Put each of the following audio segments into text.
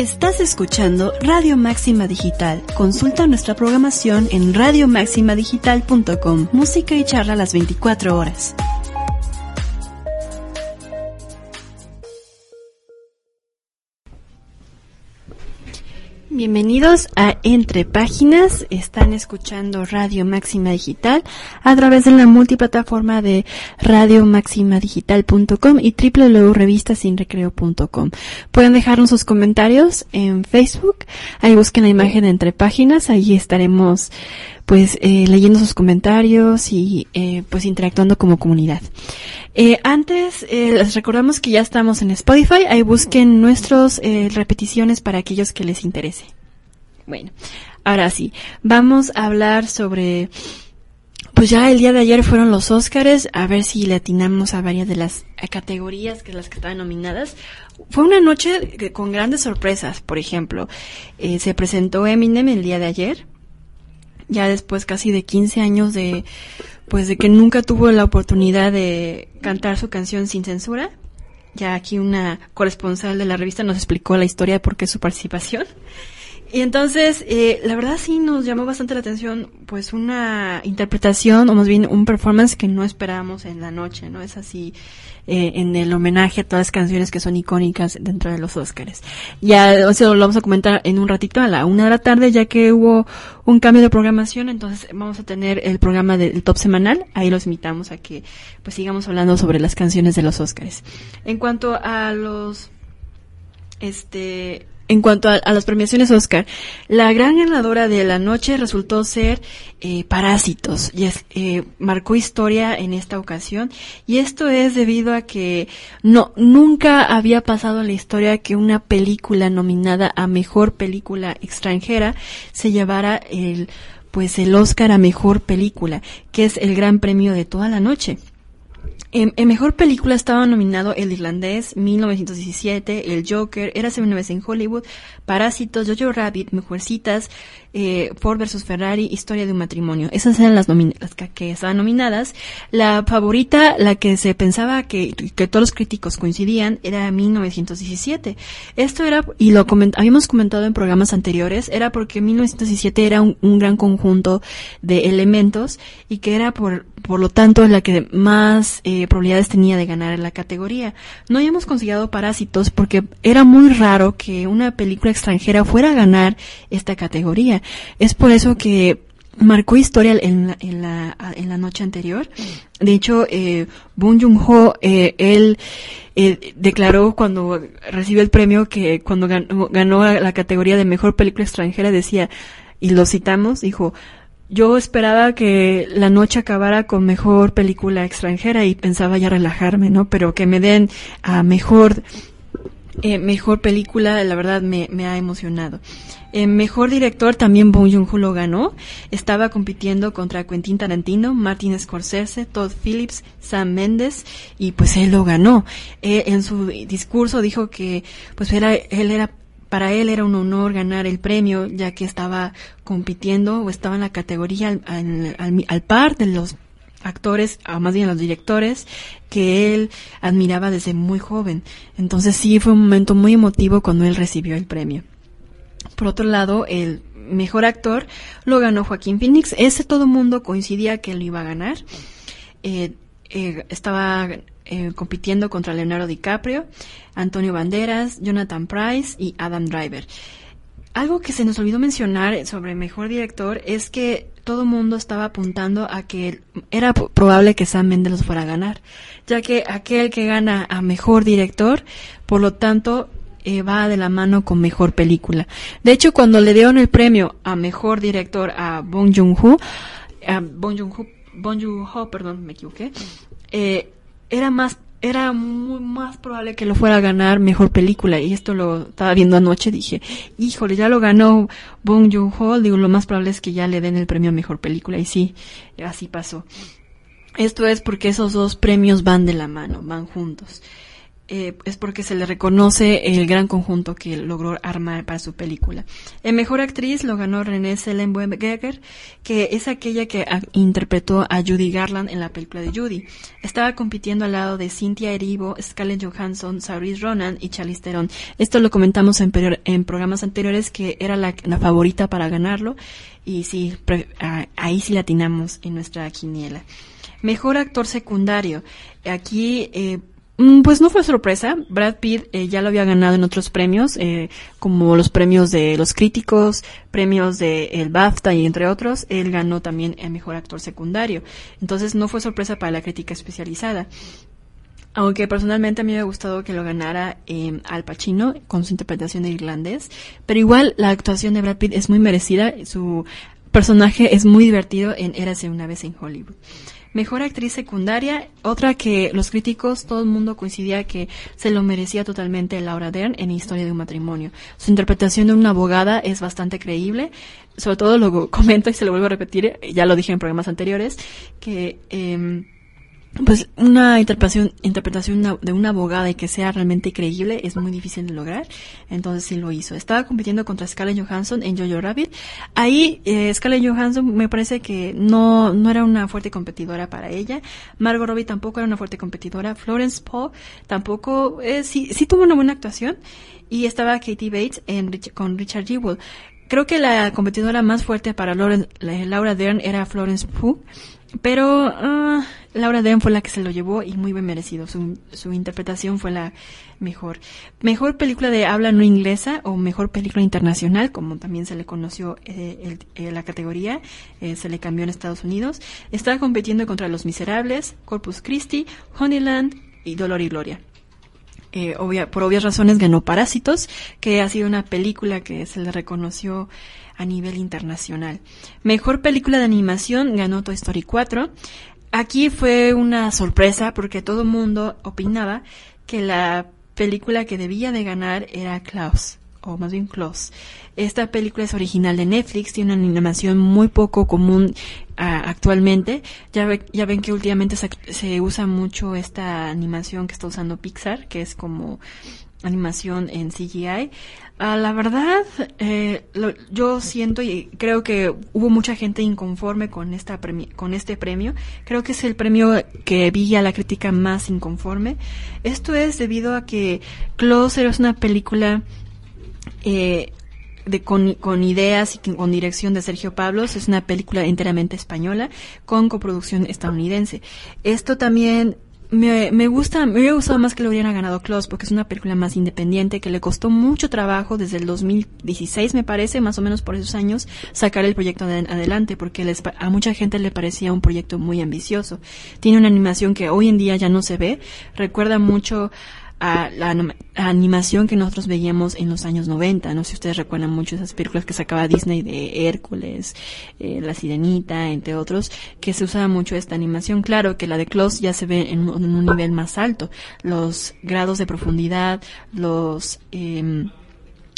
Estás escuchando Radio Máxima Digital. Consulta nuestra programación en radiomaximadigital.com. Música y charla a las 24 horas. Bienvenidos a Entre Páginas. Están escuchando Radio Máxima Digital a través de la multiplataforma de radiomaximadigital.com y www.revistasinrecreo.com. Pueden dejarnos sus comentarios en Facebook. Ahí busquen la imagen de Entre Páginas. Ahí estaremos pues eh, leyendo sus comentarios y eh, pues interactuando como comunidad. Eh, antes eh, les recordamos que ya estamos en Spotify, ahí busquen nuestras eh, repeticiones para aquellos que les interese. Bueno, ahora sí, vamos a hablar sobre pues ya el día de ayer fueron los Óscares, a ver si le atinamos a varias de las categorías que las que estaban nominadas. Fue una noche con grandes sorpresas, por ejemplo, eh, se presentó Eminem el día de ayer, ya después casi de 15 años de, pues de que nunca tuvo la oportunidad de cantar su canción sin censura. Ya aquí una corresponsal de la revista nos explicó la historia de por qué su participación. Y entonces, eh, la verdad sí nos llamó bastante la atención, pues una interpretación, o más bien un performance que no esperábamos en la noche, ¿no? Es así, eh, en el homenaje a todas las canciones que son icónicas dentro de los Óscares. Ya, o sea, lo vamos a comentar en un ratito a la una de la tarde, ya que hubo un cambio de programación, entonces vamos a tener el programa del top semanal, ahí los invitamos a que, pues sigamos hablando sobre las canciones de los Óscares. En cuanto a los, este, en cuanto a, a, las premiaciones Oscar, la gran ganadora de la noche resultó ser eh, Parásitos. Y es, eh, marcó historia en esta ocasión. Y esto es debido a que no, nunca había pasado en la historia que una película nominada a mejor película extranjera se llevara el, pues el Oscar a mejor película, que es el gran premio de toda la noche. En, en, mejor película estaba nominado El Irlandés, 1917, El Joker, Érase una vez en Hollywood, Parásitos, Jojo Rabbit, Mujercitas, eh, Ford vs Ferrari, Historia de un matrimonio. Esas eran las, las que, estaban nominadas. La favorita, la que se pensaba que, que todos los críticos coincidían, era 1917. Esto era, y lo coment, habíamos comentado en programas anteriores, era porque 1917 era un gran conjunto de elementos y que era por, por lo tanto la que más eh, probabilidades tenía de ganar en la categoría. No habíamos conseguido Parásitos porque era muy raro que una película extranjera fuera a ganar esta categoría. Es por eso que marcó historia en la, en la, en la noche anterior. De hecho, eh, Bong Joon-ho, eh, él eh, declaró cuando recibió el premio que cuando ganó, ganó la categoría de mejor película extranjera decía, y lo citamos, dijo, yo esperaba que la noche acabara con mejor película extranjera y pensaba ya relajarme, ¿no? Pero que me den a mejor, eh, mejor película, la verdad me, me ha emocionado. Eh, mejor director también Bong Joon-ho lo ganó. Estaba compitiendo contra Quentin Tarantino, Martin Scorsese, Todd Phillips, Sam Mendes y pues él lo ganó. Eh, en su discurso dijo que pues era, él era para él era un honor ganar el premio, ya que estaba compitiendo o estaba en la categoría al, par de los actores, o más bien los directores, que él admiraba desde muy joven. Entonces sí fue un momento muy emotivo cuando él recibió el premio. Por otro lado, el mejor actor lo ganó Joaquín Phoenix. Ese todo mundo coincidía que él iba a ganar. Eh, eh, estaba eh, compitiendo contra Leonardo DiCaprio, Antonio Banderas, Jonathan Price y Adam Driver. Algo que se nos olvidó mencionar sobre mejor director es que todo mundo estaba apuntando a que era probable que Sam Mendes los fuera a ganar, ya que aquel que gana a mejor director, por lo tanto, eh, va de la mano con mejor película. De hecho, cuando le dieron el premio a mejor director a Bong Joon-ho, a Bong Joon-ho, Bong Joon-ho, perdón, me equivoqué, eh, era más era muy más probable que lo fuera a ganar mejor película. Y esto lo estaba viendo anoche dije híjole ya lo ganó Bong Joon Ho digo lo más probable es que ya le den el premio a mejor película. Y sí así pasó. Esto es porque esos dos premios van de la mano van juntos eh, es porque se le reconoce el gran conjunto que logró armar para su película. En Mejor Actriz lo ganó Renée Zellweger, que es aquella que interpretó a Judy Garland en la película de Judy. Estaba compitiendo al lado de Cynthia Erivo, Scarlett Johansson, Saoirse Ronan y Charlize Theron. Esto lo comentamos en, en programas anteriores que era la, favorita para ganarlo y sí, ahí sí latinamos en nuestra quiniela. Mejor actor secundario. Aquí eh, pues no fue sorpresa. Brad Pitt eh, ya lo había ganado en otros premios, eh, como los premios de los críticos, premios de el BAFTA y entre otros. Él ganó también el mejor actor secundario. Entonces no fue sorpresa para la crítica especializada. Aunque personalmente a mí me ha gustado que lo ganara eh, Al Pacino con su interpretación de irlandés. Pero igual la actuación de Brad Pitt es muy merecida. Su personaje es muy divertido en Érase una vez en Hollywood. Mejor actriz secundaria, otra que los críticos, todo el mundo coincidía que se lo merecía totalmente Laura Dern en Historia de un matrimonio. Su interpretación de una abogada es bastante creíble, sobre todo lo comento y se lo vuelvo a repetir, ya lo dije en programas anteriores, que eh, pues una interpretación, interpretación de una abogada y que sea realmente creíble es muy difícil de lograr. Entonces sí lo hizo. Estaba compitiendo contra Scarlett Johansson en Jojo Rabbit. Ahí eh, Scarlett Johansson me parece que no, no era una fuerte competidora para ella. Margot Robbie tampoco era una fuerte competidora. Florence Poe tampoco, eh, sí, sí tuvo una buena actuación. Y estaba Katie Bates en, con Richard Jewell. Creo que la competidora más fuerte para Laura Dern era Florence Pugh pero uh, Laura Dern fue la que se lo llevó y muy bien merecido. Su, su interpretación fue la mejor. Mejor película de habla no inglesa o mejor película internacional, como también se le conoció eh, eh, la categoría, eh, se le cambió en Estados Unidos. Estaba compitiendo contra Los Miserables, Corpus Christi, Honeyland y Dolor y Gloria. Por obvias razones ganó Parásitos, que ha sido una película que se le reconoció a nivel internacional. Mejor película de animación ganó Toy Story 4. Aquí fue una sorpresa porque todo el mundo opinaba que la película que debía de ganar era Klaus, o más bien Klaus. Esta película es original de Netflix, tiene una animación muy poco común ah, actualmente. Ya, ya ven que últimamente se, se usa mucho esta animación que está usando Pixar, que es como animación en CGI. Ah, la verdad, eh, yo siento y creo que hubo mucha gente inconforme con, esta con este premio. Creo que es el premio que vi a la crítica más inconforme. Esto es debido a que Closer es una película eh, de, con, ideas y con dirección de Sergio Pablos. Es una película enteramente española con coproducción estadounidense. Esto también me, me gusta, me hubiera gustado más que lo hubieran ganado Close porque es una película más independiente que le costó mucho trabajo desde el 2016 me parece, más o menos por esos años, sacar el proyecto adelante porque les, a mucha gente le parecía un proyecto muy ambicioso. Tiene una animación que hoy en día ya no se ve, recuerda mucho a la, animación que nosotros veíamos en los años 90. No sé si ustedes recuerdan mucho esas películas que sacaba Disney de Hércules, eh, La Sirenita, entre otros, que se usaba mucho esta animación. Claro que la de Close ya se ve en, un nivel más alto. Los grados de profundidad, los... Eh,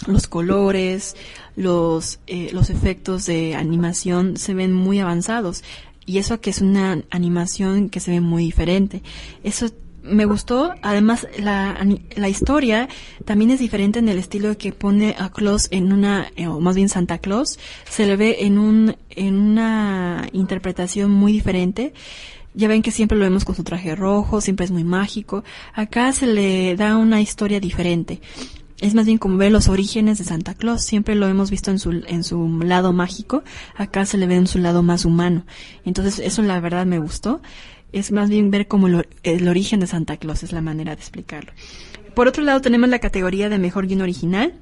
los colores, los, eh, los efectos de animación se ven muy avanzados. Y eso que es una animación que se ve muy diferente. Eso me gustó. Además, la, la historia también es diferente en el estilo que pone a Claus en una, eh, o más bien Santa Claus, se le ve en un, en una interpretación muy diferente. Ya ven que siempre lo vemos con su traje rojo, siempre es muy mágico. Acá se le da una historia diferente. Es más bien como ver los orígenes de Santa Claus. Siempre lo hemos visto en su, en su lado mágico. Acá se le ve en su lado más humano. Entonces, eso la verdad me gustó es más bien ver como el origen de Santa Claus, es la manera de explicarlo. Por otro lado tenemos la categoría de mejor guion original,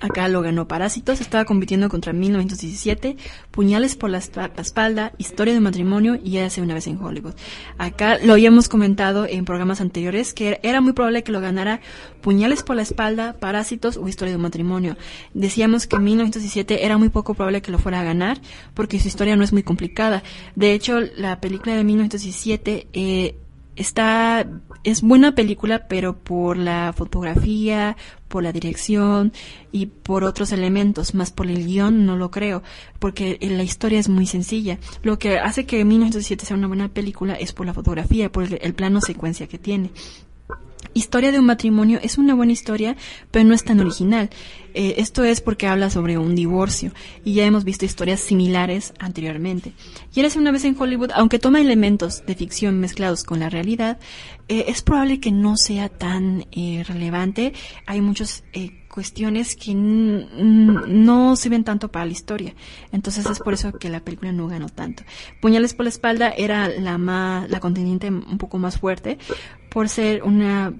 Acá lo ganó Parásitos, estaba compitiendo contra 1917, Puñales por la, espalda, Historia de matrimonio y hace una vez en Hollywood. Acá lo habíamos comentado en programas anteriores que era muy probable que lo ganara Puñales por la espalda, Parásitos o Historia de matrimonio. Decíamos que 1917 era muy poco probable que lo fuera a ganar porque su historia no es muy complicada. De hecho, la película de 1917 eh, está, es buena película, pero por la fotografía, por la dirección y por otros elementos, más por el guion no lo creo, porque la historia es muy sencilla. Lo que hace que 1907 sea una buena película es por la fotografía, por el plano secuencia que tiene. Historia de un matrimonio es una buena historia, pero no es tan original. Eh, esto es porque habla sobre un divorcio y ya hemos visto historias similares anteriormente. Y hace una vez en Hollywood, aunque toma elementos de ficción mezclados con la realidad, eh, es probable que no sea tan eh, relevante. Hay muchas cuestiones que no sirven tanto para la historia. Entonces es por eso que la película no ganó tanto. Puñales por la espalda era la más, la contendiente un poco más fuerte por ser una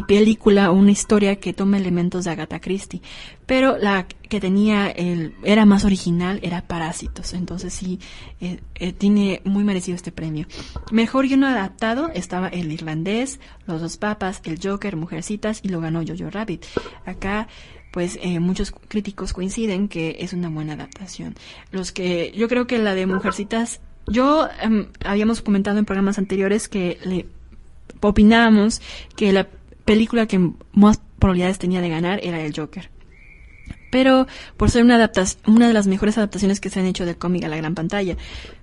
película una historia que toma elementos de Agatha Christie, pero la que tenía el era más original era Parásitos, entonces sí eh, eh, tiene muy merecido este premio. Mejor guion adaptado estaba El irlandés, Los dos papas, El Joker, Mujercitas y lo ganó Jojo Rabbit. Acá pues eh, muchos críticos coinciden que es una buena adaptación. Los que yo creo que la de Mujercitas yo em, habíamos comentado en programas anteriores que le opinábamos que la película que más probabilidades tenía de ganar era el Joker. Pero por ser una, una de las mejores adaptaciones que se han hecho del cómic a la gran pantalla.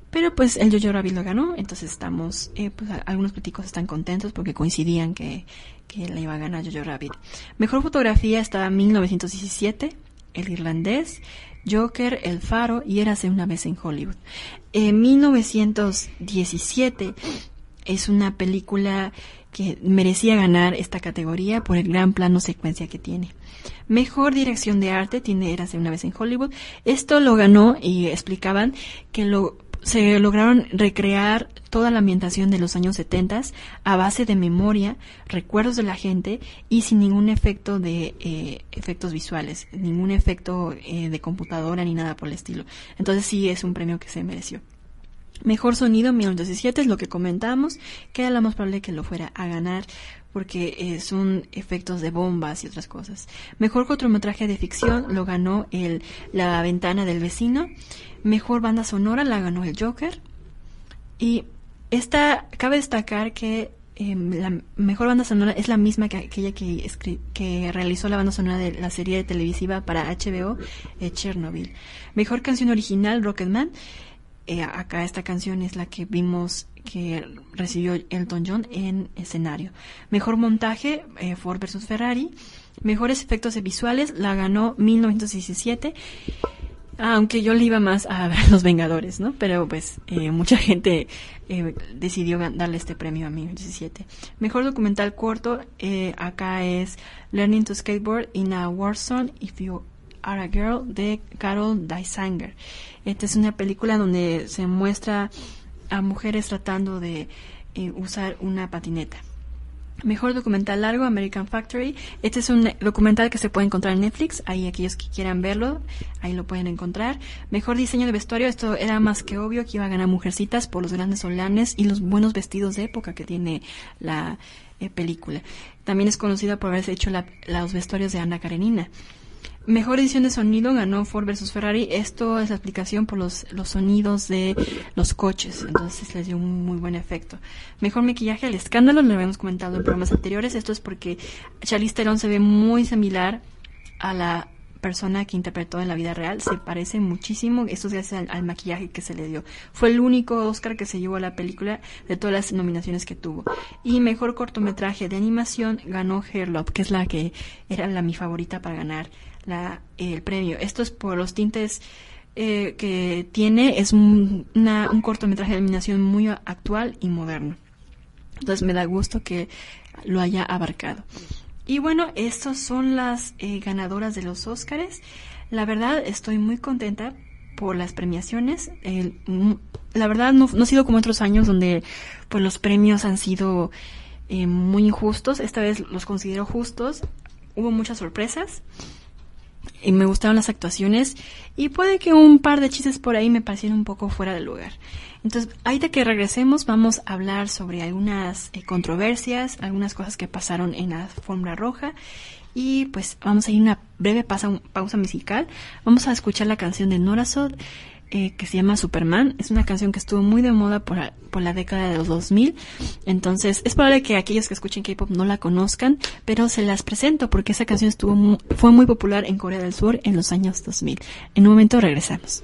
Pero pues el Jojo Rabbit lo ganó, entonces estamos, eh, pues algunos críticos están contentos porque coincidían que, que le iba a ganar Jojo Rabbit. Mejor fotografía estaba 1917, El Irlandés, Joker, El Faro y Érase una vez en Hollywood. En 1917 es una película que merecía ganar esta categoría por el gran plano secuencia que tiene. Mejor dirección de arte tiene Érase una vez en Hollywood. Esto lo ganó y explicaban que lo se lograron recrear toda la ambientación de los años 70 a base de memoria, recuerdos de la gente y sin ningún efecto de eh, efectos visuales, ningún efecto eh, de computadora ni nada por el estilo. Entonces sí es un premio que se mereció. Mejor sonido 1917 es lo que comentamos, que era lo más probable que lo fuera a ganar porque eh, son efectos de bombas y otras cosas. Mejor cortometraje de ficción lo ganó el La ventana del vecino. Mejor banda sonora la ganó el Joker. Y esta cabe destacar que em, la mejor banda sonora es la misma que aquella que, que realizó la banda sonora de la serie televisiva para HBO, eh, Chernobyl. Mejor canción original, Rocketman. Eh, acá esta canción es la que vimos que recibió Elton John en escenario. Mejor montaje, eh, Ford versus Ferrari. Mejores efectos visuales, la ganó 1917. Aunque yo le iba más a ver Los Vengadores, ¿no? Pero pues eh, mucha gente decidió darle este premio a 1917. Mejor documental corto, acá es Learning to Skateboard in a War Zone If You Are a Girl de Carol Dysanger. Esta es una película donde se muestra a mujeres tratando de eh, usar una patineta. Mejor documental largo, American Factory. Este es un documental que se puede encontrar en Netflix. Ahí aquellos que quieran verlo, ahí lo pueden encontrar. Mejor diseño de vestuario. Esto era más que obvio que iba a ganar Mujercitas por los grandes solanes y los buenos vestidos de época que tiene la eh, película. También es conocida por haberse hecho los vestuarios de Ana Karenina. Mejor edición de sonido ganó Ford versus Ferrari. Esto es la aplicación por los, los sonidos de los coches. Entonces les dio un muy buen efecto. Mejor maquillaje, el escándalo, lo habíamos comentado en programas anteriores. Esto es porque Charlize Theron se ve muy similar a la persona que interpretó en la vida real. Se parece muchísimo. Esto es gracias al, maquillaje que se le dio. Fue el único Oscar que se llevó a la película de todas las nominaciones que tuvo. Y mejor cortometraje de animación ganó Hairlop, que es la que era la mi favorita para ganar la, el premio. Esto es por los tintes eh, que tiene. Es un, un cortometraje de animación muy actual y moderno. Entonces me da gusto que lo haya abarcado. Y bueno, estas son las eh, ganadoras de los Óscares. La verdad, estoy muy contenta por las premiaciones. la verdad, no, no, ha sido como otros años donde pues, los premios han sido eh, muy injustos. Esta vez los considero justos. Hubo muchas sorpresas y me gustaron las actuaciones y puede que un par de chistes por ahí me parecieron un poco fuera de lugar. Entonces, ahorita que regresemos vamos a hablar sobre algunas eh, controversias, algunas cosas que pasaron en la Fórmula Roja y pues vamos a ir una breve pausa, pausa musical. Vamos a escuchar la canción de Nora Sod eh, que se llama Superman. Es una canción que estuvo muy de moda por, por la década de los 2000. Entonces, es probable que aquellos que escuchen K-pop no la conozcan, pero se las presento porque esa canción estuvo mu- fue muy popular en Corea del Sur en los años 2000. En un momento regresamos.